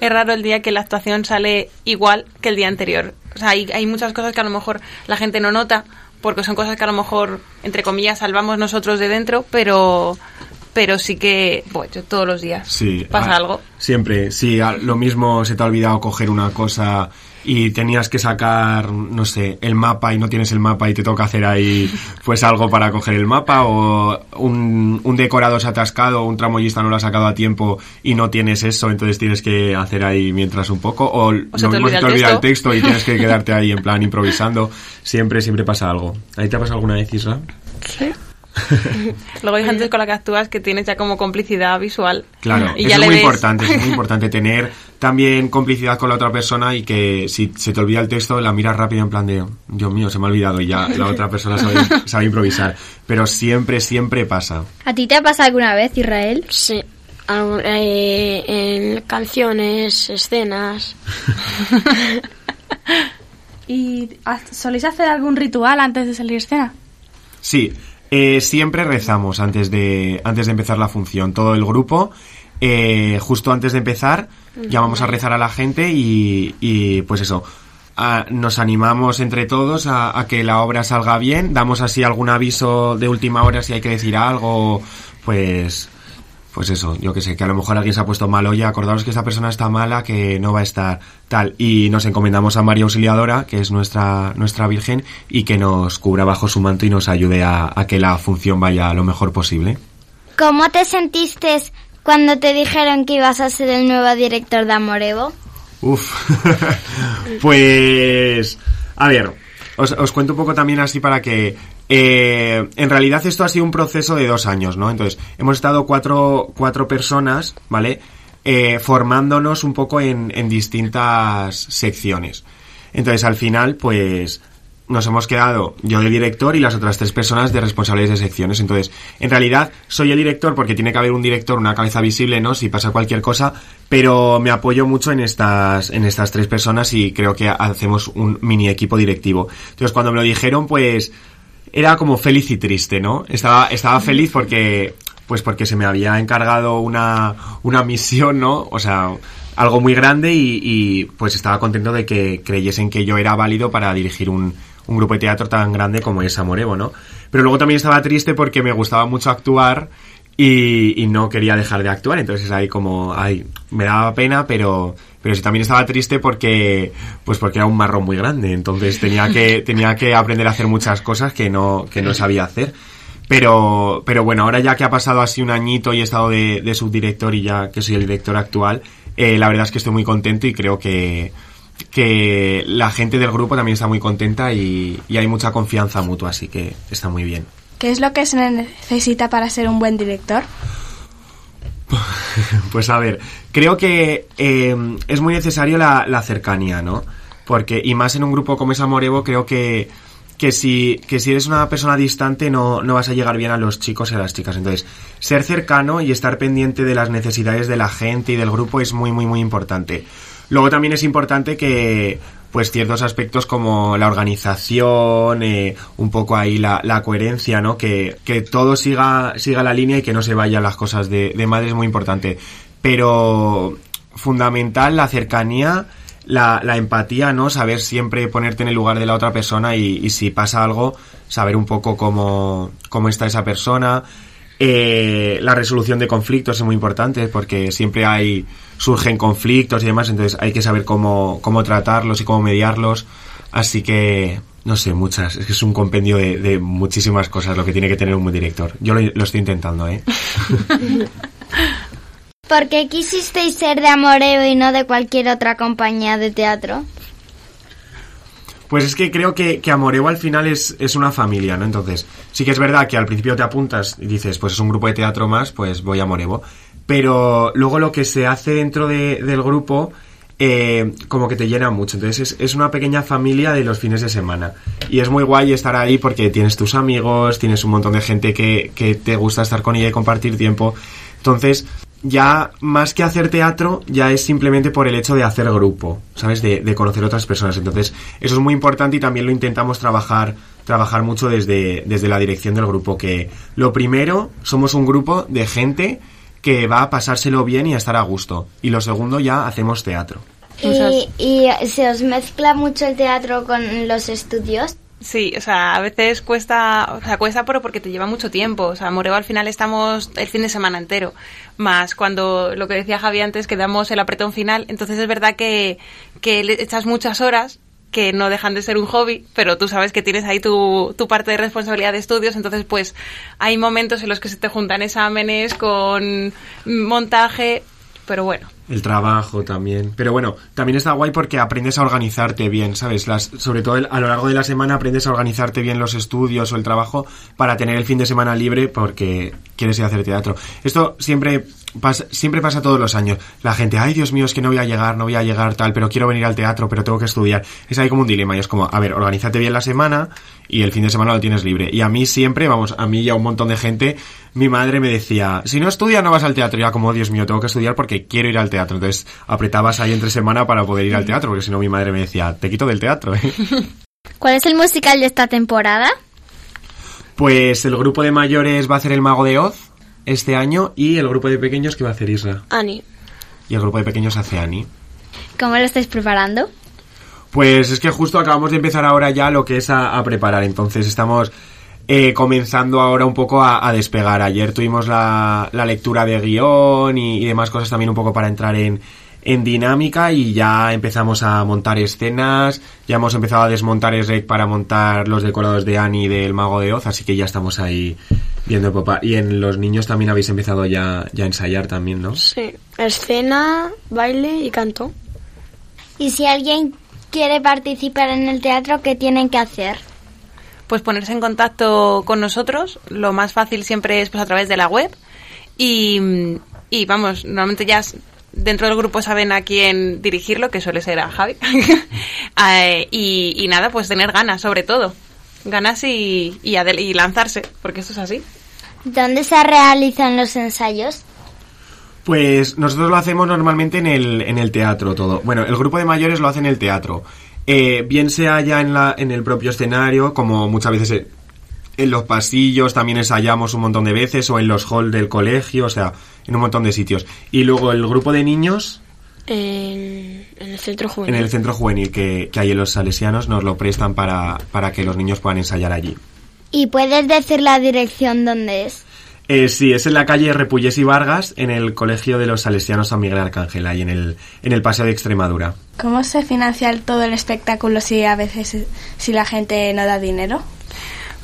Es raro el día que la actuación sale igual que el día anterior. O sea, hay, hay muchas cosas que a lo mejor la gente no nota, porque son cosas que a lo mejor, entre comillas, salvamos nosotros de dentro, pero, pero sí que, bueno, yo todos los días Sí. pasa ah, algo. Siempre, sí, a- lo mismo se te ha olvidado coger una cosa y tenías que sacar, no sé, el mapa y no tienes el mapa y te toca hacer ahí pues algo para coger el mapa o un, un decorado se ha atascado, un tramoyista no lo ha sacado a tiempo y no tienes eso, entonces tienes que hacer ahí mientras un poco o, se lo te mismo te el olvida el texto. texto y tienes que quedarte ahí en plan improvisando, siempre, siempre pasa algo. ¿Ahí te ha pasado alguna vez, Isra? Sí. Luego hay gente con la que actúas que tienes ya como complicidad visual. Claro, y eso ya es le muy ves. importante, eso es muy importante tener también complicidad con la otra persona y que si se te olvida el texto la miras rápido en plan de Dios mío, se me ha olvidado y ya la otra persona sabe, sabe improvisar. Pero siempre, siempre pasa. ¿A ti te ha pasado alguna vez, Israel? Sí. Eh, en canciones, escenas. ¿Y soléis hacer algún ritual antes de salir a escena? Sí, Eh, siempre rezamos antes de, antes de empezar la función. Todo el grupo, eh, justo antes de empezar, llamamos a rezar a la gente y, y pues eso. a- nos animamos entre todos a, a que la obra salga bien, damos así algún aviso de última hora si hay que decir algo, pues pues eso, yo que sé, que a lo mejor alguien se ha puesto mal, oye, acordaros que esta persona está mala, que no va a estar tal. Y nos encomendamos a María Auxiliadora, que es nuestra, nuestra Virgen, y que nos cubra bajo su manto y nos ayude a, a que la función vaya lo mejor posible. ¿Cómo te sentiste cuando te dijeron que ibas a ser el nuevo director de Amorevo? Uf. pues, a ver, os, os cuento un poco también así para que... eh, en realidad esto ha sido un proceso de dos años, ¿no? Entonces, hemos estado cuatro, cuatro personas, ¿vale? Eh, formándonos un poco en, en distintas secciones. Entonces, al final, pues, nos hemos quedado yo de director y las otras tres personas de responsables de secciones. Entonces, en realidad, soy el director porque tiene que haber un director, una cabeza visible, ¿no? Si pasa cualquier cosa, pero me apoyo mucho en estas, en estas tres personas y creo que hacemos un mini equipo directivo. Entonces, cuando me lo dijeron, pues, era como feliz y triste, ¿no? Estaba, estaba feliz porque, pues porque se me había encargado una, una misión, ¿no? O sea, algo muy grande y, y, pues estaba contento de que creyesen que yo era válido para dirigir un, un grupo de teatro tan grande como es Amorevo, ¿no? Pero luego también estaba triste porque me gustaba mucho actuar y, y no quería dejar de actuar, entonces ahí como, ay, me daba pena, pero, pero sí también estaba triste porque, pues porque era un marrón muy grande, entonces tenía que, tenía que aprender a hacer muchas cosas que no, que no sabía hacer. Pero, pero bueno, ahora ya que ha pasado así un añito y he estado de, de subdirector y ya que soy el director actual, eh, la verdad es que estoy muy contento y creo que, que la gente del grupo también está muy contenta y, y hay mucha confianza mutua, así que está muy bien. ¿Qué es lo que se necesita para ser un buen director? Pues a ver, creo que eh, es muy necesario la, la cercanía, ¿no? Porque, y más en un grupo como es Amorevo, creo que, que, si, que si eres una persona distante no, no vas a llegar bien a los chicos y a las chicas. Entonces, ser cercano y estar pendiente de las necesidades de la gente y del grupo es muy, muy, muy importante. Luego también es importante que, pues ciertos aspectos como la organización, eh, un poco ahí la, la coherencia, ¿no? Que, que todo siga, siga la línea y que no se vayan las cosas de, de madre es muy importante. Pero fundamental la cercanía, la, la empatía, ¿no? Saber siempre ponerte en el lugar de la otra persona y, y si pasa algo, saber un poco cómo, cómo está esa persona. Eh, la resolución de conflictos es muy importante porque siempre hay surgen conflictos y demás, entonces hay que saber cómo, cómo tratarlos y cómo mediarlos. Así que, no sé, muchas. Es que es un compendio de, muchísimas cosas lo que tiene que tener un buen director. Yo lo, lo estoy intentando, ¿eh? ¿Por qué quisisteis ser de Amorevo y no de cualquier otra compañía de teatro? Pues es que creo que, que Amorevo al final es, es una familia, ¿no? Entonces, sí que es verdad que al principio te apuntas y dices, pues es un grupo de teatro más, pues voy a Amorevo. Pero luego lo que se hace dentro de- del grupo, eh, como que te llena mucho. Entonces es, es una pequeña familia de los fines de semana. Y es muy guay estar ahí porque tienes tus amigos, tienes un montón de gente que, que te gusta estar con ella y compartir tiempo. Entonces, ya más que hacer teatro, ya es simplemente por el hecho de hacer grupo, ¿sabes? De, de conocer otras personas. Entonces, eso es muy importante y también lo intentamos trabajar, trabajar mucho desde, desde la dirección del grupo. Que lo primero, somos un grupo de gente que va a pasárselo bien y a estar a gusto. Y lo segundo, ya hacemos teatro. ¿Y, y se os mezcla mucho el teatro con los estudios? Sí, o sea, a veces cuesta, o sea, cuesta pero porque te lleva mucho tiempo. O sea, Moreo al final estamos el fin de semana entero. Más cuando lo que decía Javi antes, que damos el apretón final. Entonces es verdad que, que echas muchas horas que no dejan de ser un hobby, pero tú sabes que tienes ahí tu, tu parte de responsabilidad de estudios, entonces pues hay momentos en los que se te juntan exámenes con montaje, pero bueno, El trabajo también. Pero bueno, también está guay porque aprendes a organizarte bien, ¿sabes? Las, sobre todo el- a lo largo de la semana aprendes a organizarte bien los estudios o el trabajo para tener el fin de semana libre porque quieres ir a hacer teatro. Esto siempre pasa, siempre pasa todos los años. La gente, ay Dios mío, es que no voy a llegar, no voy a llegar tal, pero quiero venir al teatro, pero tengo que estudiar. Es ahí como un dilema y es como, a ver, organízate bien la semana y el fin de semana lo tienes libre. Y a mí siempre, vamos, a mí y a un montón de gente, mi madre me decía, si no estudias no vas al teatro. Ya como, Dios mío, tengo que estudiar porque quiero ir al teatro. Entonces apretabas ahí entre semana para poder ir al teatro, porque si no mi madre me decía, te quito del teatro. ¿eh?". ¿Cuál es el musical de esta temporada? Pues el grupo de mayores va a hacer el Mago de Oz este año y el grupo de pequeños que va a hacer Isra. Ani. Y el grupo de pequeños hace Ani. ¿Cómo lo estáis preparando? Pues es que justo acabamos de empezar ahora ya lo que es a, a preparar, entonces estamos eh, comenzando ahora un poco a, a despegar. Ayer tuvimos la, la lectura de guion y, y demás cosas también un poco para entrar en, en dinámica y ya empezamos a montar escenas, ya hemos empezado a desmontar el rec para montar los decorados de Annie del Mago de Oz, así que ya estamos ahí viendo papá. Y en los niños también habéis empezado ya, ya a ensayar también, ¿no? Sí. Escena, baile y canto. Y si alguien quiere participar en el teatro, ¿qué tienen que hacer? Pues ponerse en contacto con nosotros. Lo más fácil siempre es pues a través de la web. Y, y vamos, normalmente ya dentro del grupo saben a quién dirigirlo, que suele ser a Javi. Eh, y, y nada, pues tener ganas, sobre todo. Ganas y, y, adel- y lanzarse, porque esto es así. ¿Dónde se realizan los ensayos? Pues nosotros lo hacemos normalmente en el, en el teatro todo. Bueno, el grupo de mayores lo hace en el teatro. Eh, bien sea ya en, la, en el propio escenario, como muchas veces en, en los pasillos también ensayamos un montón de veces, o en los halls del colegio, o sea, en un montón de sitios. Y luego el grupo de niños, En, en el centro juvenil. en el centro juvenil que, que hay en los salesianos, nos lo prestan para, para que los niños puedan ensayar allí. ¿Y puedes decir la dirección donde es? Eh, sí, es en la calle Repullés y Vargas, en el Colegio de los Salesianos San Miguel Arcángel, ahí en el, en el Paseo de Extremadura. ¿Cómo se financia el- todo el espectáculo si a veces si la gente no da dinero?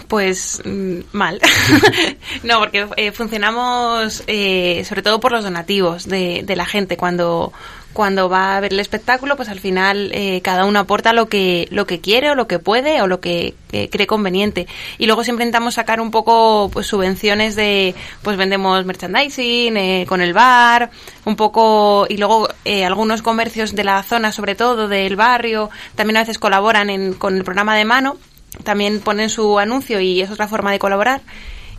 Pues mm, mal. no, porque eh, funcionamos eh, sobre todo por los donativos de, de la gente. Cuando, cuando va a ver el espectáculo, pues al final eh, cada uno aporta lo que, lo que quiere o lo que puede o lo que cree conveniente. Y luego siempre intentamos sacar un poco pues subvenciones de, pues vendemos merchandising eh, con el bar, un poco, y luego eh, algunos comercios de la zona, sobre todo del barrio, también a veces colaboran en, con el programa de mano también ponen su anuncio y es otra forma de colaborar.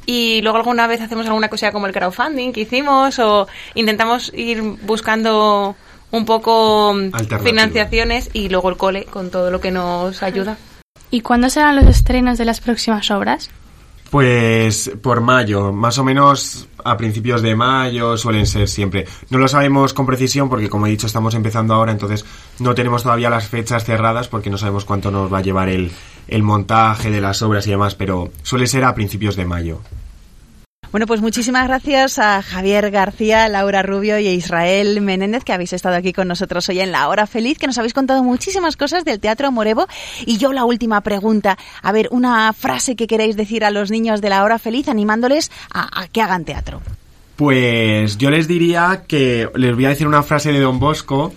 Y luego alguna vez hacemos alguna cosa como el crowdfunding que hicimos o intentamos ir buscando un poco mm, financiaciones y luego el cole con todo lo que nos ayuda. ¿Y cuándo serán los estrenos de las próximas obras? Pues por mayo, más o menos a principios de mayo suelen ser siempre. No lo sabemos con precisión porque como he dicho estamos empezando ahora, entonces no tenemos todavía las fechas cerradas porque no sabemos cuánto nos va a llevar el, el montaje de las obras y demás, pero suele ser a principios de mayo. Bueno, pues muchísimas gracias a Javier García, Laura Rubio y a Israel Menéndez que habéis estado aquí con nosotros hoy en La Hora Feliz, que nos habéis contado muchísimas cosas del Teatro Morevo. Y yo la última pregunta, a ver, una frase que queréis decir a los niños de La Hora Feliz animándoles a, a que hagan teatro. Pues yo les diría que les voy a decir una frase de Don Bosco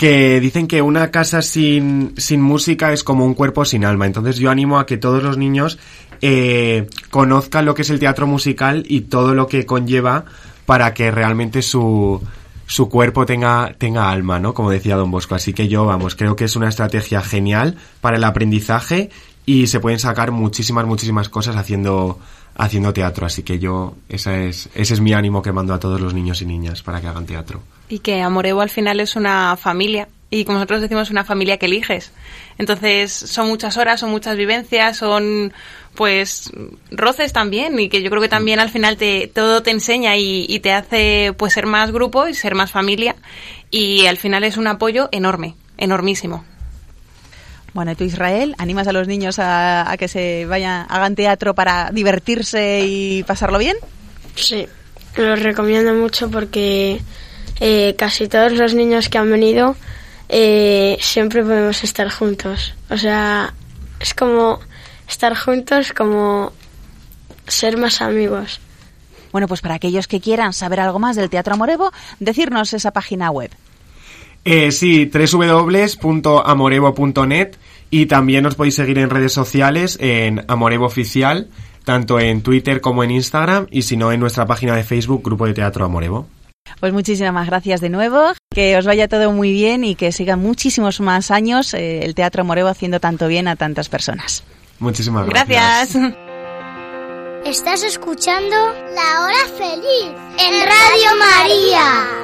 que dicen que una casa sin, sin música es como un cuerpo sin alma. Entonces yo animo a que todos los niños eh, conozcan lo que es el teatro musical y todo lo que conlleva para que realmente su, su cuerpo tenga, tenga alma, ¿no? Como decía Don Bosco. Así que yo, vamos, creo que es una estrategia genial para el aprendizaje y se pueden sacar muchísimas, muchísimas cosas haciendo, haciendo teatro. Así que yo, esa es, ese es mi ánimo que mando a todos los niños y niñas para que hagan teatro. Y que Amorevo al final es una familia. Y como nosotros decimos, una familia que eliges. Entonces, son muchas horas, son muchas vivencias, son pues roces también y que yo creo que también al final te todo te enseña y, y te hace pues ser más grupo y ser más familia y al final es un apoyo enorme, enormísimo. Bueno, ¿y tú, Israel, animas a los niños a, a que se vayan, hagan teatro para divertirse y pasarlo bien? Sí, lo recomiendo mucho porque eh, casi todos los niños que han venido eh, siempre podemos estar juntos. O sea, es como estar juntos, como ser más amigos. Bueno, pues para aquellos que quieran saber algo más del Teatro Amorevo, decirnos esa página web. Eh, sí, www.amorevo.net y también os podéis seguir en redes sociales en Amorevo Oficial, tanto en Twitter como en Instagram y si no en nuestra página de Facebook, Grupo de Teatro Amorevo. Pues muchísimas gracias de nuevo, que os vaya todo muy bien y que sigan muchísimos más años eh, el Teatro Amorevo haciendo tanto bien a tantas personas. Muchísimas gracias. Gracias. Estás escuchando La Hora Feliz en Radio María.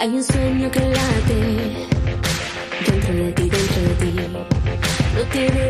Hay un sueño que late dentro de ti, dentro de ti. No te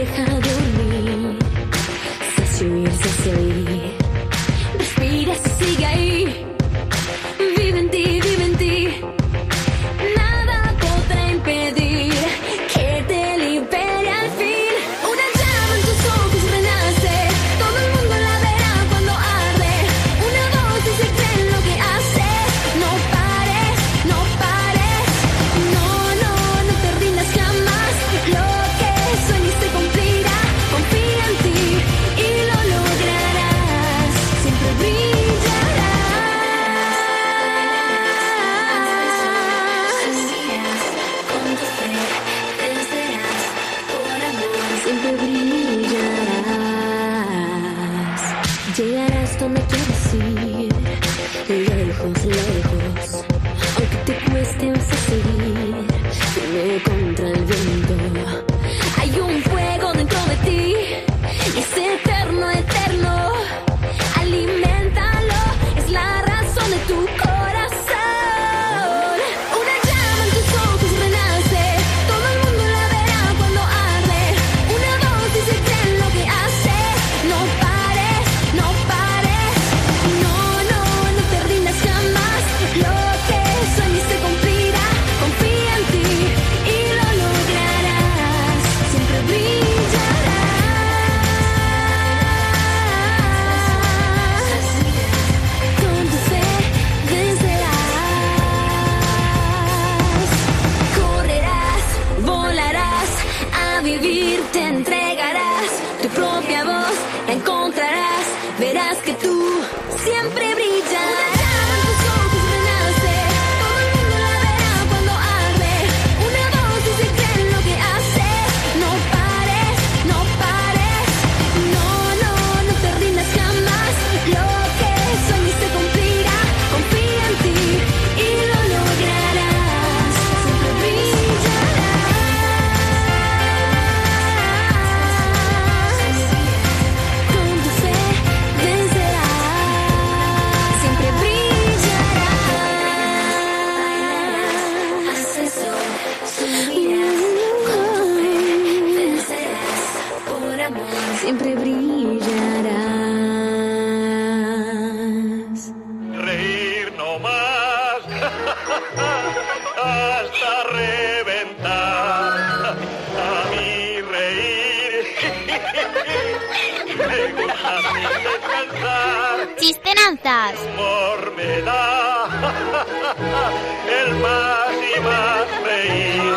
el más y más reír.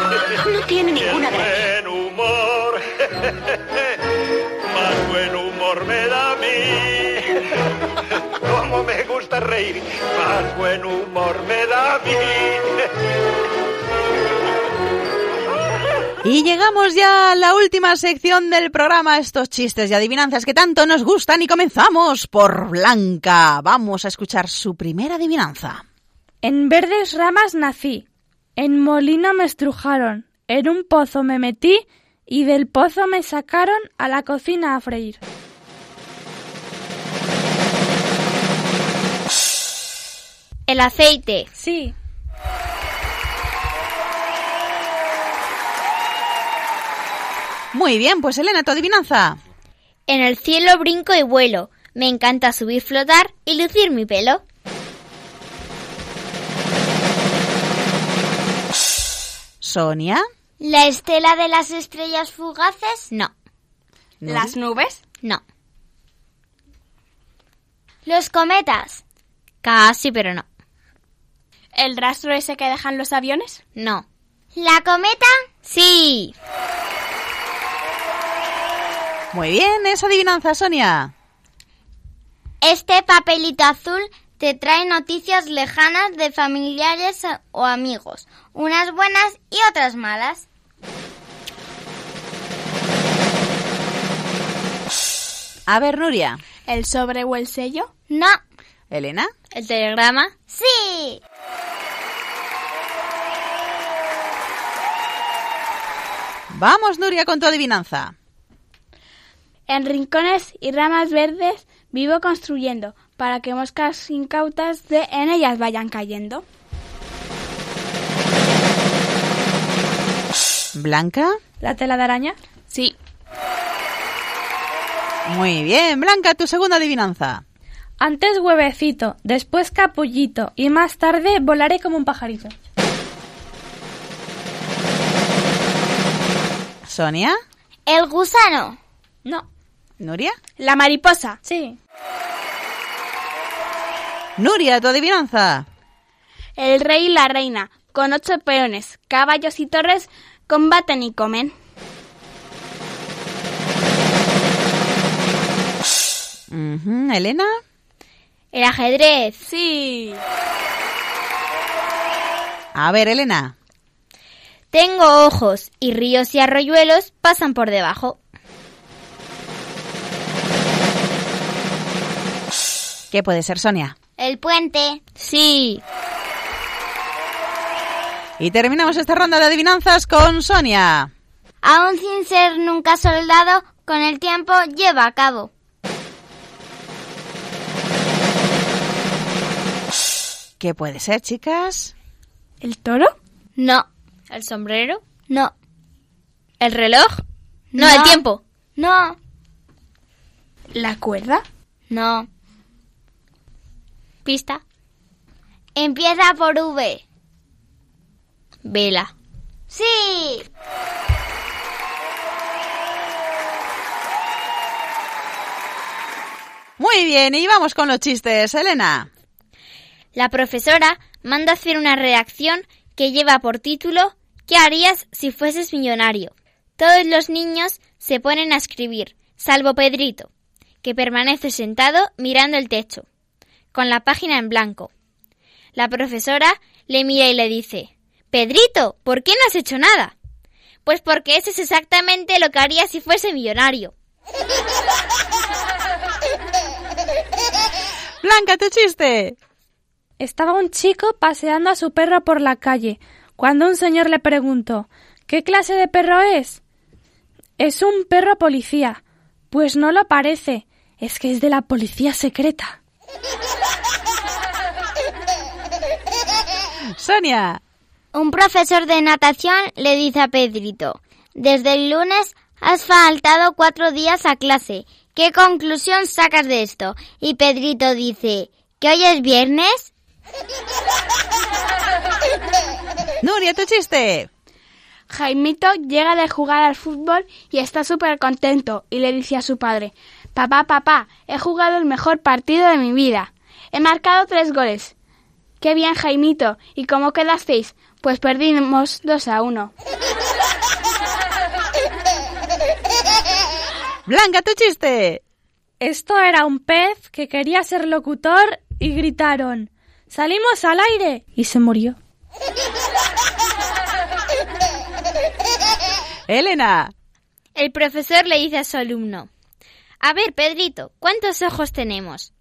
No tiene ninguna gracia. buen humor, más buen humor me da a mí. Como me gusta reír, más buen humor me da a mí. Y llegamos ya a la última sección del programa, estos chistes y adivinanzas que tanto nos gustan y comenzamos por Blanca. Vamos a escuchar su primera adivinanza. En verdes ramas nací, en molino me estrujaron, en un pozo me metí y del pozo me sacaron a la cocina a freír. El aceite. Sí. Muy bien, pues Elena, tu adivinanza. En el cielo brinco y vuelo. Me encanta subir, flotar y lucir mi pelo. Sonia. ¿La estela de las estrellas fugaces? No. ¿Las nubes? No. ¿Los cometas? Casi, pero no. ¿El rastro ese que dejan los aviones? No. ¿La cometa? Sí. Muy bien, esa adivinanza, Sonia. Este papelito azul te trae noticias lejanas de familiares o amigos, unas buenas y otras malas. A ver, Nuria. ¿El sobre o el sello? No. Elena. ¿El telegrama? Sí. Vamos, Nuria, con tu adivinanza. En rincones y ramas verdes vivo construyendo para que moscas incautas de en ellas vayan cayendo. Blanca. ¿La tela de araña? Sí. Muy bien, Blanca, tu segunda adivinanza. Antes huevecito, después capullito y más tarde volaré como un pajarito. Sonia. ¿El gusano? No. Nuria. ¿La mariposa? Sí. Nuria, tu adivinanza. El rey y la reina, con ocho peones, caballos y torres, combaten y comen. Elena. El ajedrez. Sí. A ver, Elena. Tengo ojos y ríos y arroyuelos pasan por debajo. ¿Qué puede ser, Sonia? ¿El puente? Sí. Y terminamos esta ronda de adivinanzas con Sonia. Aún sin ser nunca soldado, con el tiempo lleva a cabo. ¿Qué puede ser, chicas? ¿El toro? No. ¿El sombrero? No. ¿El reloj? No, No. el tiempo. No. ¿La cuerda? No. Pista. Empieza por V. Vela. Sí. Muy bien, y vamos con los chistes, Elena. La profesora manda hacer una redacción que lleva por título ¿Qué harías si fueses millonario? Todos los niños se ponen a escribir, salvo Pedrito, que permanece sentado mirando el techo, con la página en blanco. La profesora le mira y le dice Pedrito, ¿por qué no has hecho nada? Pues porque eso es exactamente lo que haría si fuese millonario. Blanca, tu chiste. Estaba un chico paseando a su perro por la calle, cuando un señor le preguntó ¿Qué clase de perro es? Es un perro policía. Pues no lo parece. Es que es de la policía secreta. Sonia. Un profesor de natación le dice a Pedrito, desde el lunes has faltado cuatro días a clase. ¿Qué conclusión sacas de esto? Y Pedrito dice, ¿que hoy es viernes? Nuria, tu chiste. Jaimito llega de jugar al fútbol y está súper contento y le dice a su padre, Papá, papá, he jugado el mejor partido de mi vida. He marcado tres goles. Qué bien, Jaimito. ¿Y cómo quedasteis? Pues perdimos dos a uno. Blanca, tu chiste. Esto era un pez que quería ser locutor y gritaron, ¡Salimos al aire! y se murió. Elena. El profesor le dice a su alumno, A ver, Pedrito, ¿cuántos ojos tenemos?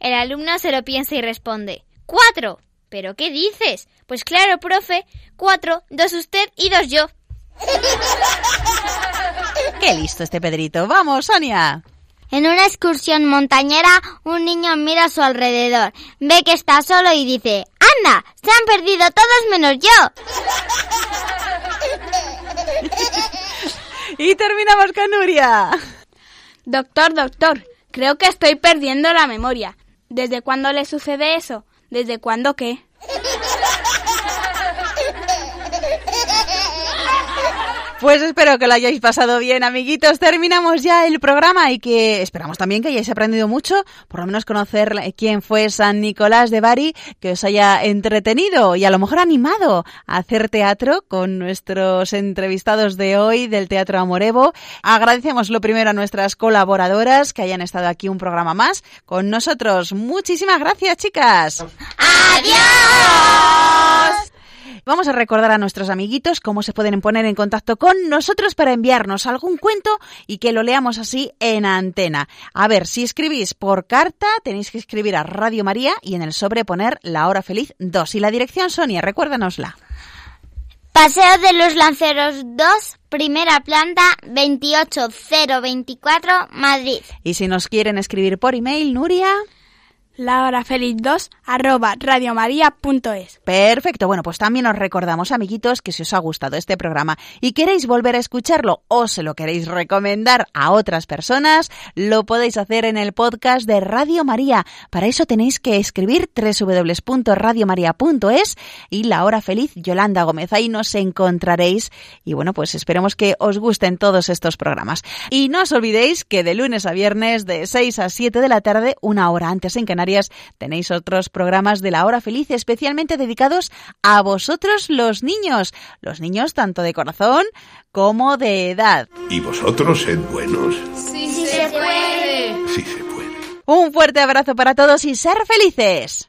El alumno se lo piensa y responde, Cuatro. ¿Pero qué dices? Pues claro, profe, cuatro, dos usted y dos yo. Qué listo este Pedrito. Vamos, Sonia. En una excursión montañera, un niño mira a su alrededor, ve que está solo y dice, ¡Anda! Se han perdido todos menos yo. y terminamos con Nuria. Doctor, doctor, creo que estoy perdiendo la memoria. ¿Desde cuándo le sucede eso? ¿Desde cuándo qué? Pues espero que lo hayáis pasado bien, amiguitos. Terminamos ya el programa y que esperamos también que hayáis aprendido mucho, por lo menos conocer quién fue San Nicolás de Bari, que os haya entretenido y a lo mejor animado a hacer teatro con nuestros entrevistados de hoy del Teatro Amorevo. Agradecemos lo primero a nuestras colaboradoras que hayan estado aquí un programa más con nosotros. Muchísimas gracias, chicas. ¡Adiós! Vamos a recordar a nuestros amiguitos cómo se pueden poner en contacto con nosotros para enviarnos algún cuento y que lo leamos así en antena. A ver, si escribís por carta, tenéis que escribir a Radio María y en el sobre poner La Hora Feliz 2. Y la dirección, Sonia, recuérdanosla. Paseo de los Lanceros 2, primera planta, 28024, Madrid. Y si nos quieren escribir por email, Nuria la hora feliz 2 arroba. Perfecto, bueno, pues también os recordamos, amiguitos, que si os ha gustado este programa y queréis volver a escucharlo o se lo queréis recomendar a otras personas, lo podéis hacer en el podcast de Radio María. Para eso tenéis que escribir www.radiomaria.es y la hora feliz Yolanda Gómez. Ahí nos encontraréis y bueno, pues esperemos que os gusten todos estos programas. Y no os olvidéis que de lunes a viernes de 6 a 7 de la tarde, una hora antes en Canarias, tenéis otros programas de la hora feliz especialmente dedicados a vosotros los niños, los niños tanto de corazón como de edad. ¿Y vosotros sed buenos? Sí, sí se puede. Sí se puede. Un fuerte abrazo para todos y ser felices.